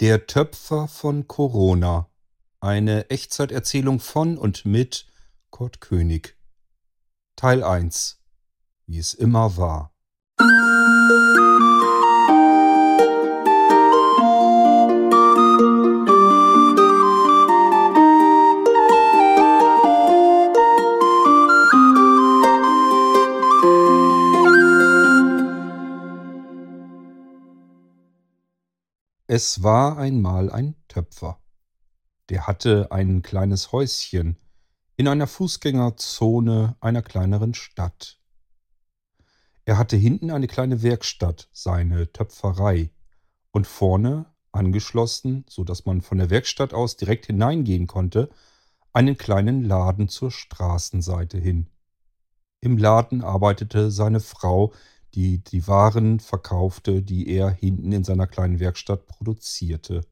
Der Töpfer von Corona. Eine Echtzeiterzählung von und mit Kurt König. Teil 1. Wie es immer war. Es war einmal ein Töpfer. Der hatte ein kleines Häuschen in einer Fußgängerzone einer kleineren Stadt. Er hatte hinten eine kleine Werkstatt, seine Töpferei, und vorne angeschlossen, so dass man von der Werkstatt aus direkt hineingehen konnte, einen kleinen Laden zur Straßenseite hin. Im Laden arbeitete seine Frau, die die Waren verkaufte, die er hinten in seiner kleinen Werkstatt produzierte.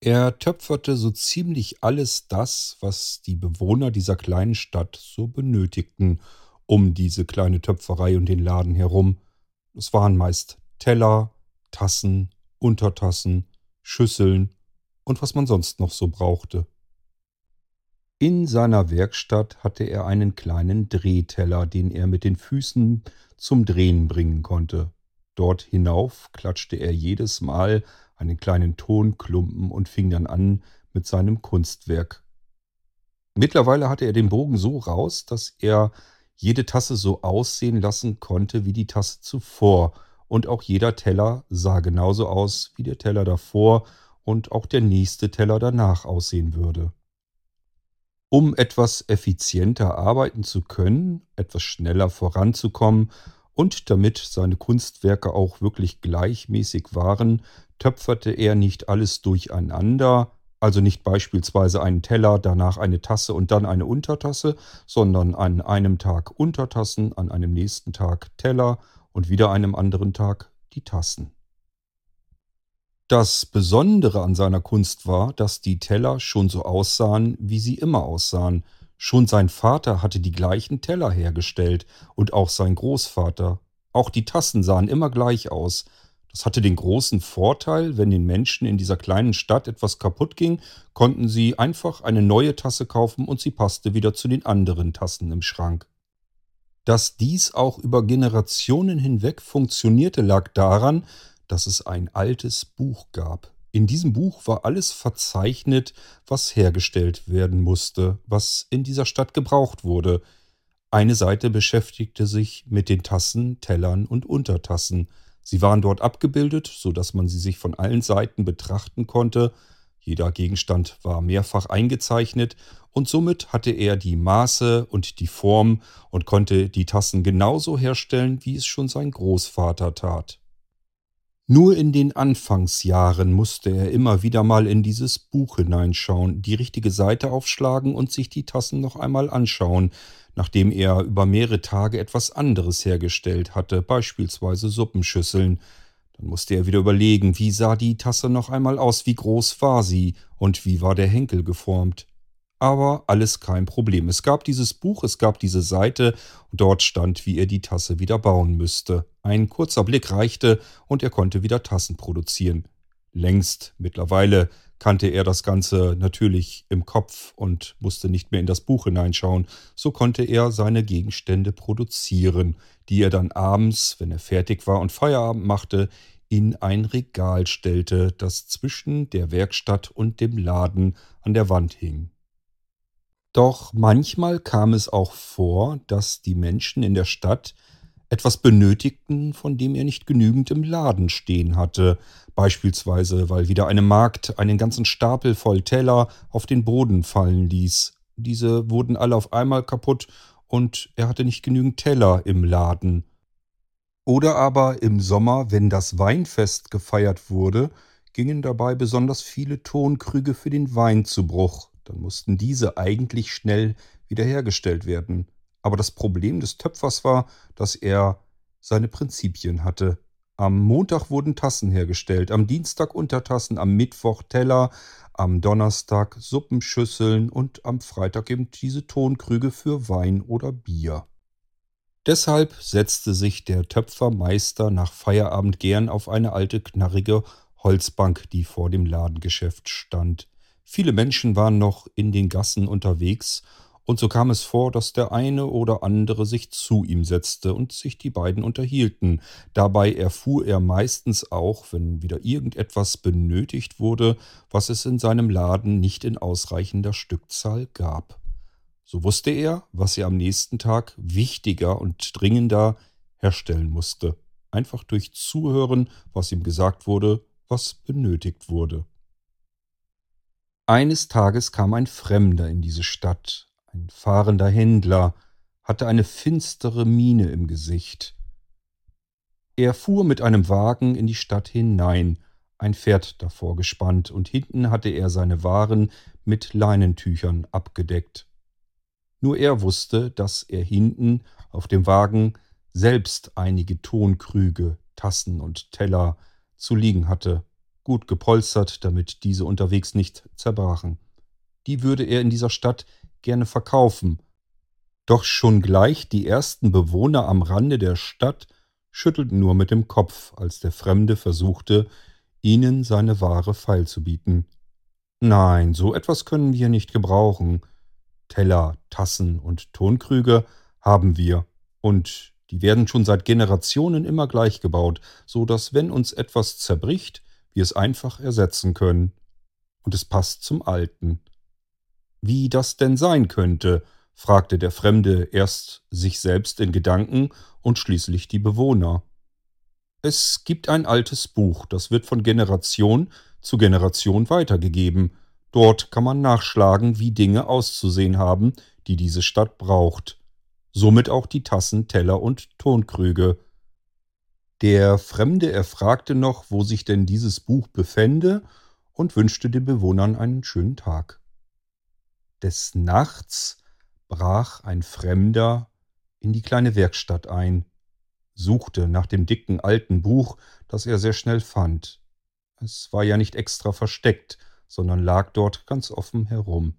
Er töpferte so ziemlich alles das, was die Bewohner dieser kleinen Stadt so benötigten, um diese kleine Töpferei und den Laden herum. Es waren meist Teller, Tassen, Untertassen, Schüsseln und was man sonst noch so brauchte. In seiner Werkstatt hatte er einen kleinen Drehteller, den er mit den Füßen zum Drehen bringen konnte. Dort hinauf klatschte er jedes Mal einen kleinen Tonklumpen und fing dann an mit seinem Kunstwerk. Mittlerweile hatte er den Bogen so raus, dass er jede Tasse so aussehen lassen konnte wie die Tasse zuvor, und auch jeder Teller sah genauso aus wie der Teller davor und auch der nächste Teller danach aussehen würde. Um etwas effizienter arbeiten zu können, etwas schneller voranzukommen und damit seine Kunstwerke auch wirklich gleichmäßig waren, töpferte er nicht alles durcheinander, also nicht beispielsweise einen Teller, danach eine Tasse und dann eine Untertasse, sondern an einem Tag Untertassen, an einem nächsten Tag Teller und wieder einem anderen Tag die Tassen. Das Besondere an seiner Kunst war, dass die Teller schon so aussahen, wie sie immer aussahen. Schon sein Vater hatte die gleichen Teller hergestellt und auch sein Großvater. Auch die Tassen sahen immer gleich aus. Das hatte den großen Vorteil, wenn den Menschen in dieser kleinen Stadt etwas kaputt ging, konnten sie einfach eine neue Tasse kaufen und sie passte wieder zu den anderen Tassen im Schrank. Dass dies auch über Generationen hinweg funktionierte, lag daran, dass es ein altes Buch gab. In diesem Buch war alles verzeichnet, was hergestellt werden musste, was in dieser Stadt gebraucht wurde. Eine Seite beschäftigte sich mit den Tassen, Tellern und Untertassen. Sie waren dort abgebildet, so dass man sie sich von allen Seiten betrachten konnte. Jeder Gegenstand war mehrfach eingezeichnet und somit hatte er die Maße und die Form und konnte die Tassen genauso herstellen, wie es schon sein Großvater tat. Nur in den Anfangsjahren musste er immer wieder mal in dieses Buch hineinschauen, die richtige Seite aufschlagen und sich die Tassen noch einmal anschauen, nachdem er über mehrere Tage etwas anderes hergestellt hatte, beispielsweise Suppenschüsseln. Dann musste er wieder überlegen, wie sah die Tasse noch einmal aus, wie groß war sie und wie war der Henkel geformt. Aber alles kein Problem. Es gab dieses Buch, es gab diese Seite, und dort stand, wie er die Tasse wieder bauen müsste. Ein kurzer Blick reichte, und er konnte wieder Tassen produzieren. Längst mittlerweile kannte er das Ganze natürlich im Kopf und musste nicht mehr in das Buch hineinschauen. So konnte er seine Gegenstände produzieren, die er dann abends, wenn er fertig war und Feierabend machte, in ein Regal stellte, das zwischen der Werkstatt und dem Laden an der Wand hing. Doch manchmal kam es auch vor, dass die Menschen in der Stadt etwas benötigten, von dem er nicht genügend im Laden stehen hatte, beispielsweise weil wieder eine Magd einen ganzen Stapel voll Teller auf den Boden fallen ließ. Diese wurden alle auf einmal kaputt und er hatte nicht genügend Teller im Laden. Oder aber im Sommer, wenn das Weinfest gefeiert wurde, gingen dabei besonders viele Tonkrüge für den Wein zu Bruch. Dann mussten diese eigentlich schnell wiederhergestellt werden. Aber das Problem des Töpfers war, dass er seine Prinzipien hatte. Am Montag wurden Tassen hergestellt, am Dienstag Untertassen, am Mittwoch Teller, am Donnerstag Suppenschüsseln und am Freitag eben diese Tonkrüge für Wein oder Bier. Deshalb setzte sich der Töpfermeister nach Feierabend gern auf eine alte knarrige Holzbank, die vor dem Ladengeschäft stand. Viele Menschen waren noch in den Gassen unterwegs, und so kam es vor, dass der eine oder andere sich zu ihm setzte und sich die beiden unterhielten. Dabei erfuhr er meistens auch, wenn wieder irgendetwas benötigt wurde, was es in seinem Laden nicht in ausreichender Stückzahl gab. So wusste er, was er am nächsten Tag wichtiger und dringender herstellen musste. Einfach durch Zuhören, was ihm gesagt wurde, was benötigt wurde. Eines Tages kam ein Fremder in diese Stadt, ein fahrender Händler, hatte eine finstere Miene im Gesicht. Er fuhr mit einem Wagen in die Stadt hinein, ein Pferd davor gespannt, und hinten hatte er seine Waren mit Leinentüchern abgedeckt. Nur er wusste, dass er hinten auf dem Wagen selbst einige Tonkrüge, Tassen und Teller zu liegen hatte gut gepolstert, damit diese unterwegs nicht zerbrachen. Die würde er in dieser Stadt gerne verkaufen. Doch schon gleich die ersten Bewohner am Rande der Stadt schüttelten nur mit dem Kopf, als der Fremde versuchte, ihnen seine Ware feilzubieten. Nein, so etwas können wir nicht gebrauchen. Teller, Tassen und Tonkrüge haben wir, und die werden schon seit Generationen immer gleich gebaut, so dass wenn uns etwas zerbricht, wir es einfach ersetzen können. Und es passt zum Alten. Wie das denn sein könnte, fragte der Fremde erst sich selbst in Gedanken und schließlich die Bewohner. Es gibt ein altes Buch, das wird von Generation zu Generation weitergegeben. Dort kann man nachschlagen, wie Dinge auszusehen haben, die diese Stadt braucht. Somit auch die Tassen, Teller und Tonkrüge. Der Fremde erfragte noch, wo sich denn dieses Buch befände, und wünschte den Bewohnern einen schönen Tag. Des Nachts brach ein Fremder in die kleine Werkstatt ein, suchte nach dem dicken alten Buch, das er sehr schnell fand. Es war ja nicht extra versteckt, sondern lag dort ganz offen herum.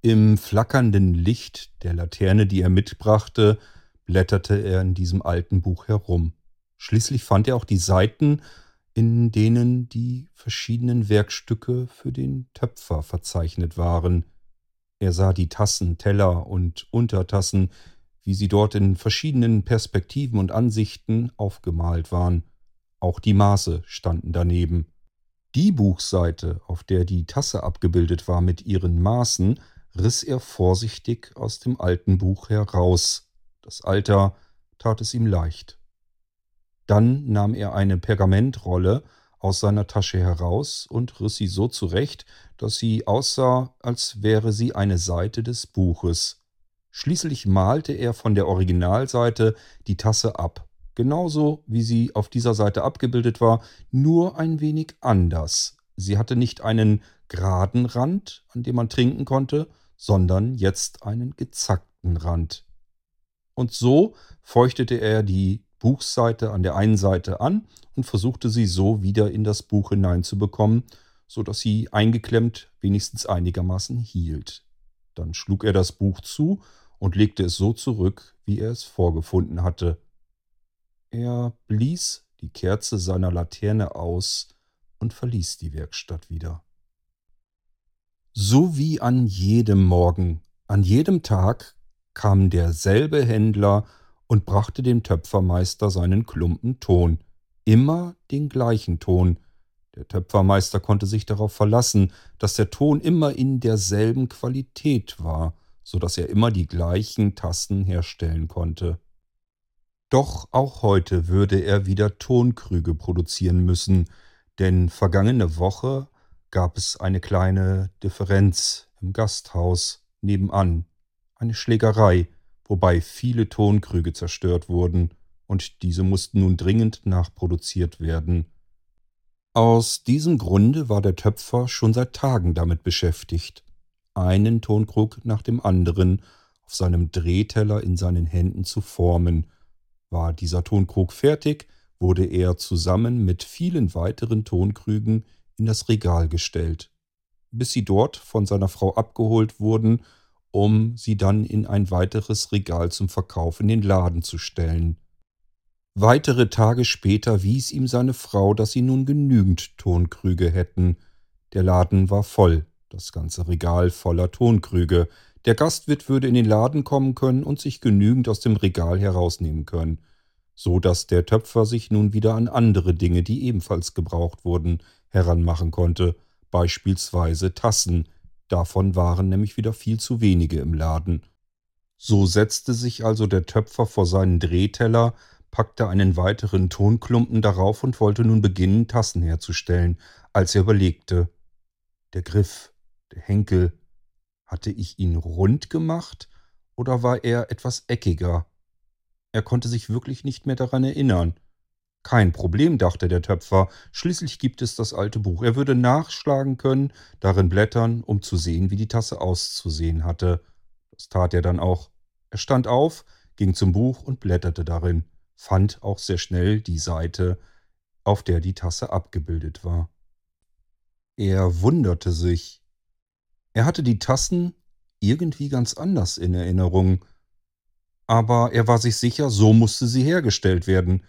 Im flackernden Licht der Laterne, die er mitbrachte, blätterte er in diesem alten Buch herum. Schließlich fand er auch die Seiten, in denen die verschiedenen Werkstücke für den Töpfer verzeichnet waren. Er sah die Tassen, Teller und Untertassen, wie sie dort in verschiedenen Perspektiven und Ansichten aufgemalt waren. Auch die Maße standen daneben. Die Buchseite, auf der die Tasse abgebildet war mit ihren Maßen, riss er vorsichtig aus dem alten Buch heraus. Das Alter tat es ihm leicht. Dann nahm er eine Pergamentrolle aus seiner Tasche heraus und riss sie so zurecht, dass sie aussah, als wäre sie eine Seite des Buches. Schließlich malte er von der Originalseite die Tasse ab, genauso wie sie auf dieser Seite abgebildet war, nur ein wenig anders. Sie hatte nicht einen geraden Rand, an dem man trinken konnte, sondern jetzt einen gezackten Rand. Und so feuchtete er die Buchseite an der einen Seite an und versuchte sie so wieder in das Buch hineinzubekommen, so dass sie eingeklemmt wenigstens einigermaßen hielt. Dann schlug er das Buch zu und legte es so zurück, wie er es vorgefunden hatte. Er blies die Kerze seiner Laterne aus und verließ die Werkstatt wieder. So wie an jedem Morgen, an jedem Tag kam derselbe Händler und brachte dem Töpfermeister seinen Klumpen Ton, immer den gleichen Ton. Der Töpfermeister konnte sich darauf verlassen, dass der Ton immer in derselben Qualität war, so dass er immer die gleichen Tassen herstellen konnte. Doch auch heute würde er wieder Tonkrüge produzieren müssen, denn vergangene Woche gab es eine kleine Differenz im Gasthaus nebenan, eine Schlägerei, wobei viele Tonkrüge zerstört wurden, und diese mussten nun dringend nachproduziert werden. Aus diesem Grunde war der Töpfer schon seit Tagen damit beschäftigt, einen Tonkrug nach dem anderen auf seinem Drehteller in seinen Händen zu formen. War dieser Tonkrug fertig, wurde er zusammen mit vielen weiteren Tonkrügen in das Regal gestellt, bis sie dort von seiner Frau abgeholt wurden um sie dann in ein weiteres Regal zum Verkauf in den Laden zu stellen. Weitere Tage später wies ihm seine Frau, dass sie nun genügend Tonkrüge hätten. Der Laden war voll, das ganze Regal voller Tonkrüge. Der Gastwirt würde in den Laden kommen können und sich genügend aus dem Regal herausnehmen können, so dass der Töpfer sich nun wieder an andere Dinge, die ebenfalls gebraucht wurden, heranmachen konnte, beispielsweise Tassen, davon waren nämlich wieder viel zu wenige im Laden. So setzte sich also der Töpfer vor seinen Drehteller, packte einen weiteren Tonklumpen darauf und wollte nun beginnen, Tassen herzustellen, als er überlegte. Der Griff, der Henkel, hatte ich ihn rund gemacht oder war er etwas eckiger? Er konnte sich wirklich nicht mehr daran erinnern. Kein Problem, dachte der Töpfer, schließlich gibt es das alte Buch. Er würde nachschlagen können, darin blättern, um zu sehen, wie die Tasse auszusehen hatte. Das tat er dann auch. Er stand auf, ging zum Buch und blätterte darin, fand auch sehr schnell die Seite, auf der die Tasse abgebildet war. Er wunderte sich. Er hatte die Tassen irgendwie ganz anders in Erinnerung, aber er war sich sicher, so musste sie hergestellt werden,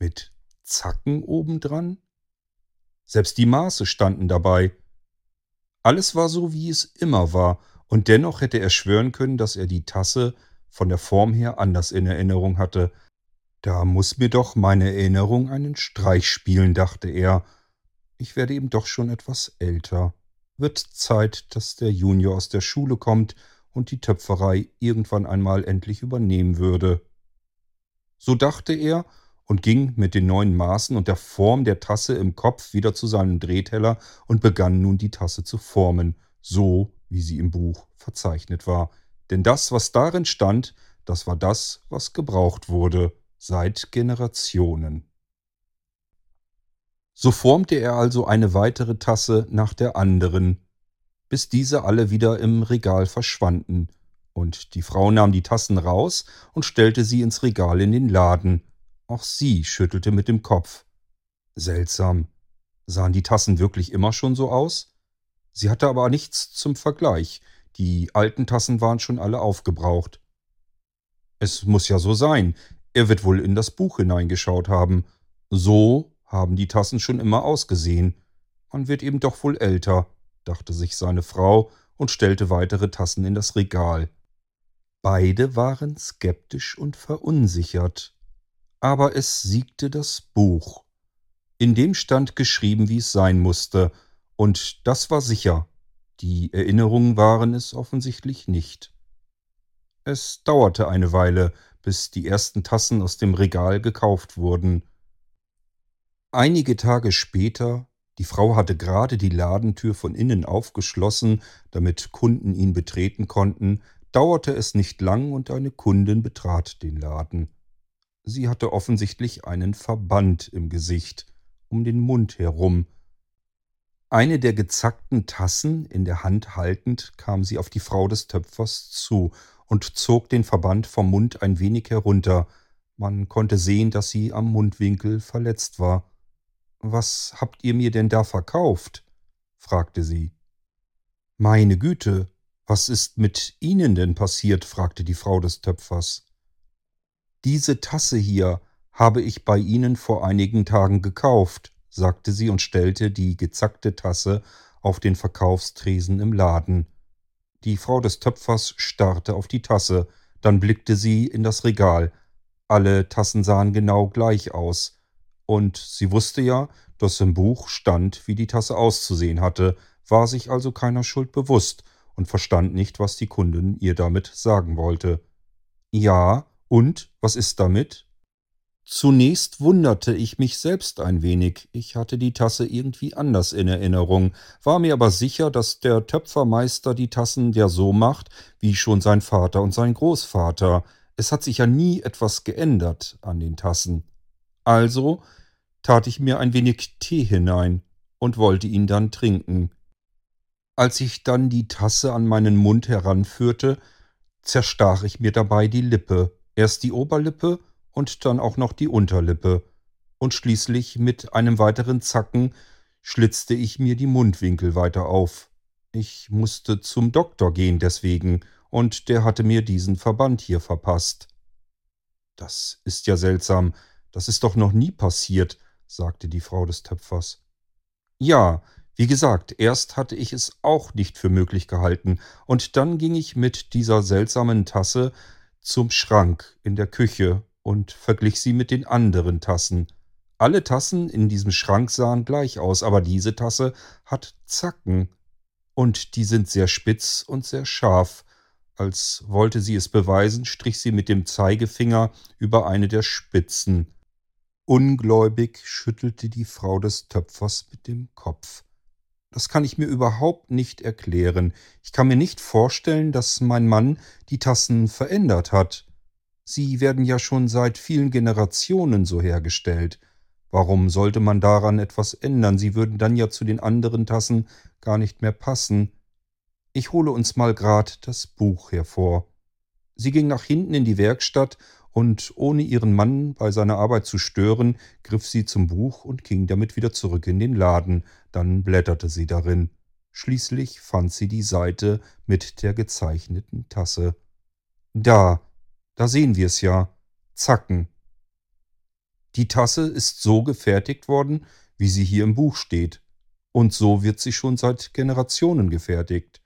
mit Zacken obendran? Selbst die Maße standen dabei. Alles war so, wie es immer war, und dennoch hätte er schwören können, dass er die Tasse von der Form her anders in Erinnerung hatte. Da muss mir doch meine Erinnerung einen Streich spielen, dachte er. Ich werde eben doch schon etwas älter. Wird Zeit, dass der Junior aus der Schule kommt und die Töpferei irgendwann einmal endlich übernehmen würde. So dachte er und ging mit den neuen Maßen und der Form der Tasse im Kopf wieder zu seinem Drehteller und begann nun die Tasse zu formen, so wie sie im Buch verzeichnet war. Denn das, was darin stand, das war das, was gebraucht wurde seit Generationen. So formte er also eine weitere Tasse nach der anderen, bis diese alle wieder im Regal verschwanden, und die Frau nahm die Tassen raus und stellte sie ins Regal in den Laden, auch sie schüttelte mit dem Kopf. Seltsam. Sahen die Tassen wirklich immer schon so aus? Sie hatte aber nichts zum Vergleich. Die alten Tassen waren schon alle aufgebraucht. Es muss ja so sein. Er wird wohl in das Buch hineingeschaut haben. So haben die Tassen schon immer ausgesehen. Man wird eben doch wohl älter, dachte sich seine Frau und stellte weitere Tassen in das Regal. Beide waren skeptisch und verunsichert aber es siegte das Buch. In dem stand geschrieben, wie es sein musste, und das war sicher. Die Erinnerungen waren es offensichtlich nicht. Es dauerte eine Weile, bis die ersten Tassen aus dem Regal gekauft wurden. Einige Tage später, die Frau hatte gerade die Ladentür von innen aufgeschlossen, damit Kunden ihn betreten konnten, dauerte es nicht lang und eine Kundin betrat den Laden. Sie hatte offensichtlich einen Verband im Gesicht, um den Mund herum. Eine der gezackten Tassen in der Hand haltend, kam sie auf die Frau des Töpfers zu und zog den Verband vom Mund ein wenig herunter. Man konnte sehen, dass sie am Mundwinkel verletzt war. Was habt ihr mir denn da verkauft? fragte sie. Meine Güte, was ist mit Ihnen denn passiert? fragte die Frau des Töpfers. Diese Tasse hier habe ich bei Ihnen vor einigen Tagen gekauft, sagte sie und stellte die gezackte Tasse auf den Verkaufstresen im Laden. Die Frau des Töpfers starrte auf die Tasse, dann blickte sie in das Regal. Alle Tassen sahen genau gleich aus. Und sie wusste ja, dass im Buch stand, wie die Tasse auszusehen hatte, war sich also keiner Schuld bewusst und verstand nicht, was die Kundin ihr damit sagen wollte. Ja, und was ist damit? Zunächst wunderte ich mich selbst ein wenig. Ich hatte die Tasse irgendwie anders in Erinnerung, war mir aber sicher, dass der Töpfermeister die Tassen ja so macht, wie schon sein Vater und sein Großvater. Es hat sich ja nie etwas geändert an den Tassen. Also tat ich mir ein wenig Tee hinein und wollte ihn dann trinken. Als ich dann die Tasse an meinen Mund heranführte, zerstach ich mir dabei die Lippe Erst die Oberlippe und dann auch noch die Unterlippe. Und schließlich mit einem weiteren Zacken schlitzte ich mir die Mundwinkel weiter auf. Ich musste zum Doktor gehen deswegen, und der hatte mir diesen Verband hier verpasst. Das ist ja seltsam. Das ist doch noch nie passiert, sagte die Frau des Töpfers. Ja, wie gesagt, erst hatte ich es auch nicht für möglich gehalten, und dann ging ich mit dieser seltsamen Tasse zum Schrank in der Küche und verglich sie mit den anderen Tassen. Alle Tassen in diesem Schrank sahen gleich aus, aber diese Tasse hat Zacken, und die sind sehr spitz und sehr scharf. Als wollte sie es beweisen, strich sie mit dem Zeigefinger über eine der Spitzen. Ungläubig schüttelte die Frau des Töpfers mit dem Kopf. Das kann ich mir überhaupt nicht erklären. Ich kann mir nicht vorstellen, dass mein Mann die Tassen verändert hat. Sie werden ja schon seit vielen Generationen so hergestellt. Warum sollte man daran etwas ändern? Sie würden dann ja zu den anderen Tassen gar nicht mehr passen. Ich hole uns mal grad das Buch hervor. Sie ging nach hinten in die Werkstatt und ohne ihren Mann bei seiner Arbeit zu stören, griff sie zum Buch und ging damit wieder zurück in den Laden, dann blätterte sie darin. Schließlich fand sie die Seite mit der gezeichneten Tasse. Da, da sehen wir's ja. Zacken. Die Tasse ist so gefertigt worden, wie sie hier im Buch steht. Und so wird sie schon seit Generationen gefertigt.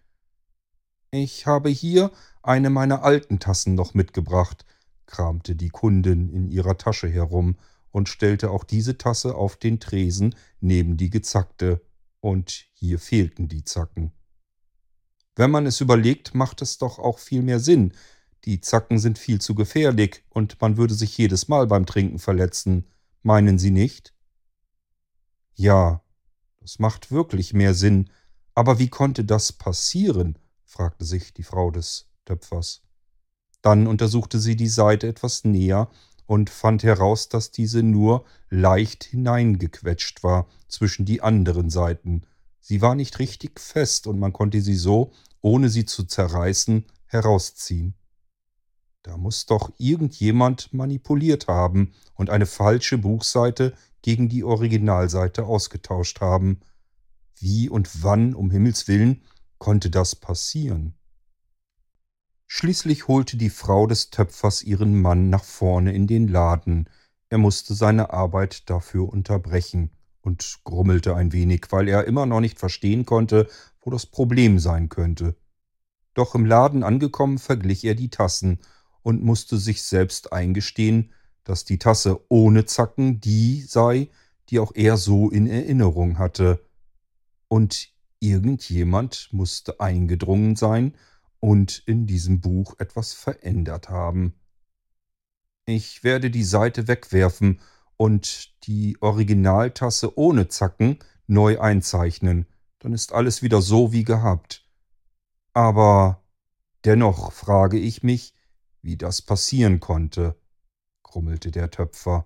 Ich habe hier eine meiner alten Tassen noch mitgebracht, kramte die Kundin in ihrer Tasche herum und stellte auch diese Tasse auf den Tresen neben die gezackte, und hier fehlten die Zacken. Wenn man es überlegt, macht es doch auch viel mehr Sinn. Die Zacken sind viel zu gefährlich, und man würde sich jedes Mal beim Trinken verletzen. Meinen Sie nicht? Ja, das macht wirklich mehr Sinn. Aber wie konnte das passieren? fragte sich die Frau des Töpfers. Dann untersuchte sie die Seite etwas näher und fand heraus, dass diese nur leicht hineingequetscht war zwischen die anderen Seiten. Sie war nicht richtig fest und man konnte sie so, ohne sie zu zerreißen, herausziehen. Da muss doch irgendjemand manipuliert haben und eine falsche Buchseite gegen die Originalseite ausgetauscht haben. Wie und wann, um Himmels willen, konnte das passieren? Schließlich holte die Frau des Töpfers ihren Mann nach vorne in den Laden. Er musste seine Arbeit dafür unterbrechen und grummelte ein wenig, weil er immer noch nicht verstehen konnte, wo das Problem sein könnte. Doch im Laden angekommen verglich er die Tassen und musste sich selbst eingestehen, dass die Tasse ohne Zacken die sei, die auch er so in Erinnerung hatte. Und irgendjemand musste eingedrungen sein und in diesem Buch etwas verändert haben. Ich werde die Seite wegwerfen und die Originaltasse ohne Zacken neu einzeichnen. Dann ist alles wieder so wie gehabt. Aber dennoch frage ich mich, wie das passieren konnte, grummelte der Töpfer.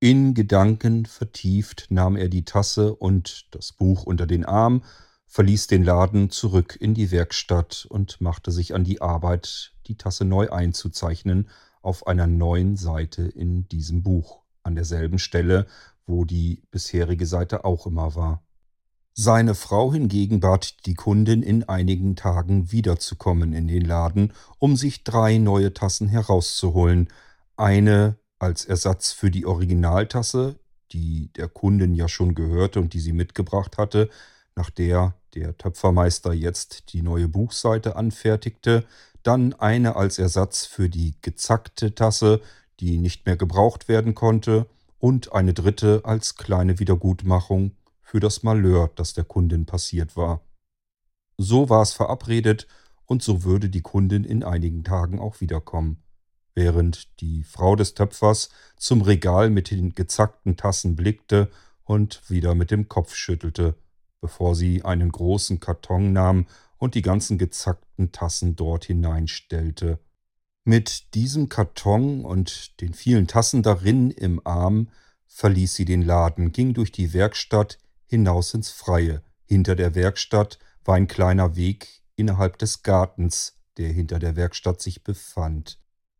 In Gedanken vertieft nahm er die Tasse und das Buch unter den Arm verließ den Laden zurück in die Werkstatt und machte sich an die Arbeit, die Tasse neu einzuzeichnen auf einer neuen Seite in diesem Buch, an derselben Stelle, wo die bisherige Seite auch immer war. Seine Frau hingegen bat die Kundin in einigen Tagen wiederzukommen in den Laden, um sich drei neue Tassen herauszuholen, eine als Ersatz für die Originaltasse, die der Kundin ja schon gehörte und die sie mitgebracht hatte, nach der der Töpfermeister jetzt die neue Buchseite anfertigte, dann eine als Ersatz für die gezackte Tasse, die nicht mehr gebraucht werden konnte, und eine dritte als kleine Wiedergutmachung für das Malheur, das der Kundin passiert war. So war es verabredet, und so würde die Kundin in einigen Tagen auch wiederkommen. Während die Frau des Töpfers zum Regal mit den gezackten Tassen blickte und wieder mit dem Kopf schüttelte, bevor sie einen großen Karton nahm und die ganzen gezackten Tassen dort hineinstellte. Mit diesem Karton und den vielen Tassen darin im Arm verließ sie den Laden, ging durch die Werkstatt hinaus ins Freie. Hinter der Werkstatt war ein kleiner Weg innerhalb des Gartens, der hinter der Werkstatt sich befand.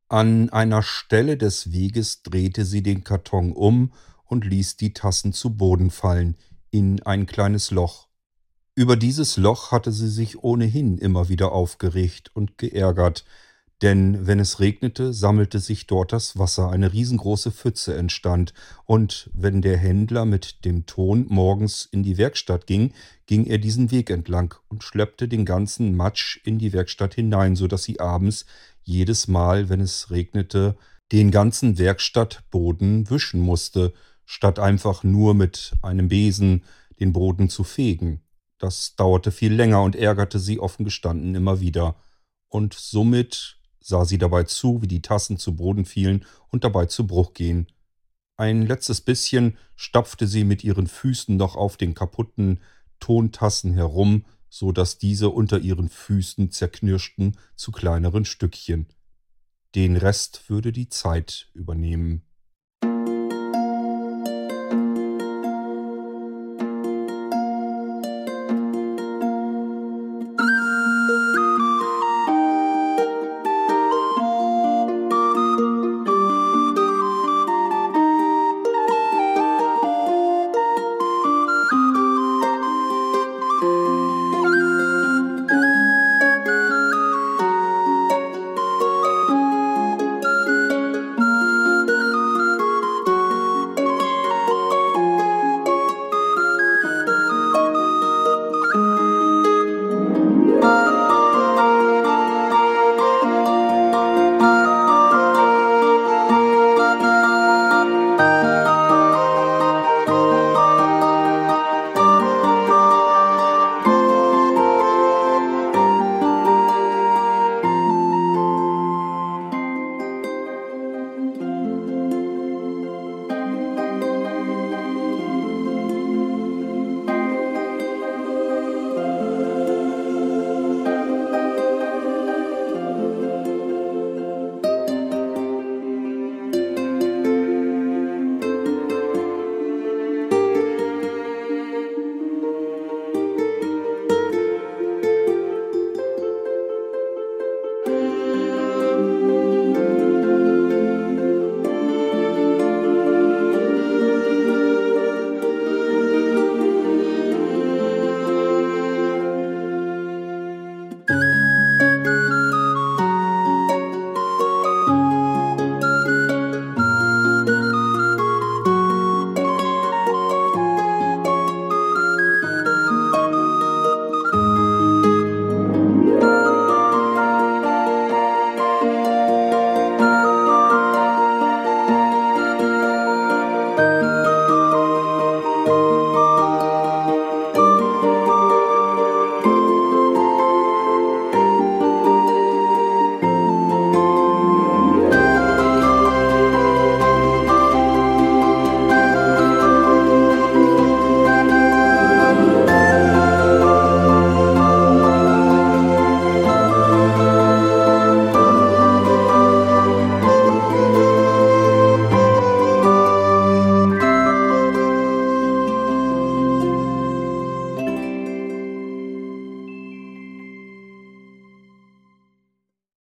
An einer Stelle des Weges drehte sie den Karton um und ließ die Tassen zu Boden fallen, in ein kleines Loch. Über dieses Loch hatte sie sich ohnehin immer wieder aufgeregt und geärgert, Denn wenn es regnete, sammelte sich dort das Wasser, eine riesengroße Pfütze entstand, und wenn der Händler mit dem Ton morgens in die Werkstatt ging, ging er diesen Weg entlang und schleppte den ganzen Matsch in die Werkstatt hinein, so dass sie abends jedes Mal, wenn es regnete, den ganzen Werkstattboden wischen musste, statt einfach nur mit einem Besen den Boden zu fegen. Das dauerte viel länger und ärgerte sie offen gestanden immer wieder. Und somit sah sie dabei zu, wie die Tassen zu Boden fielen und dabei zu Bruch gehen. Ein letztes bisschen stapfte sie mit ihren Füßen noch auf den kaputten Tontassen herum, so dass diese unter ihren Füßen zerknirschten zu kleineren Stückchen. Den Rest würde die Zeit übernehmen.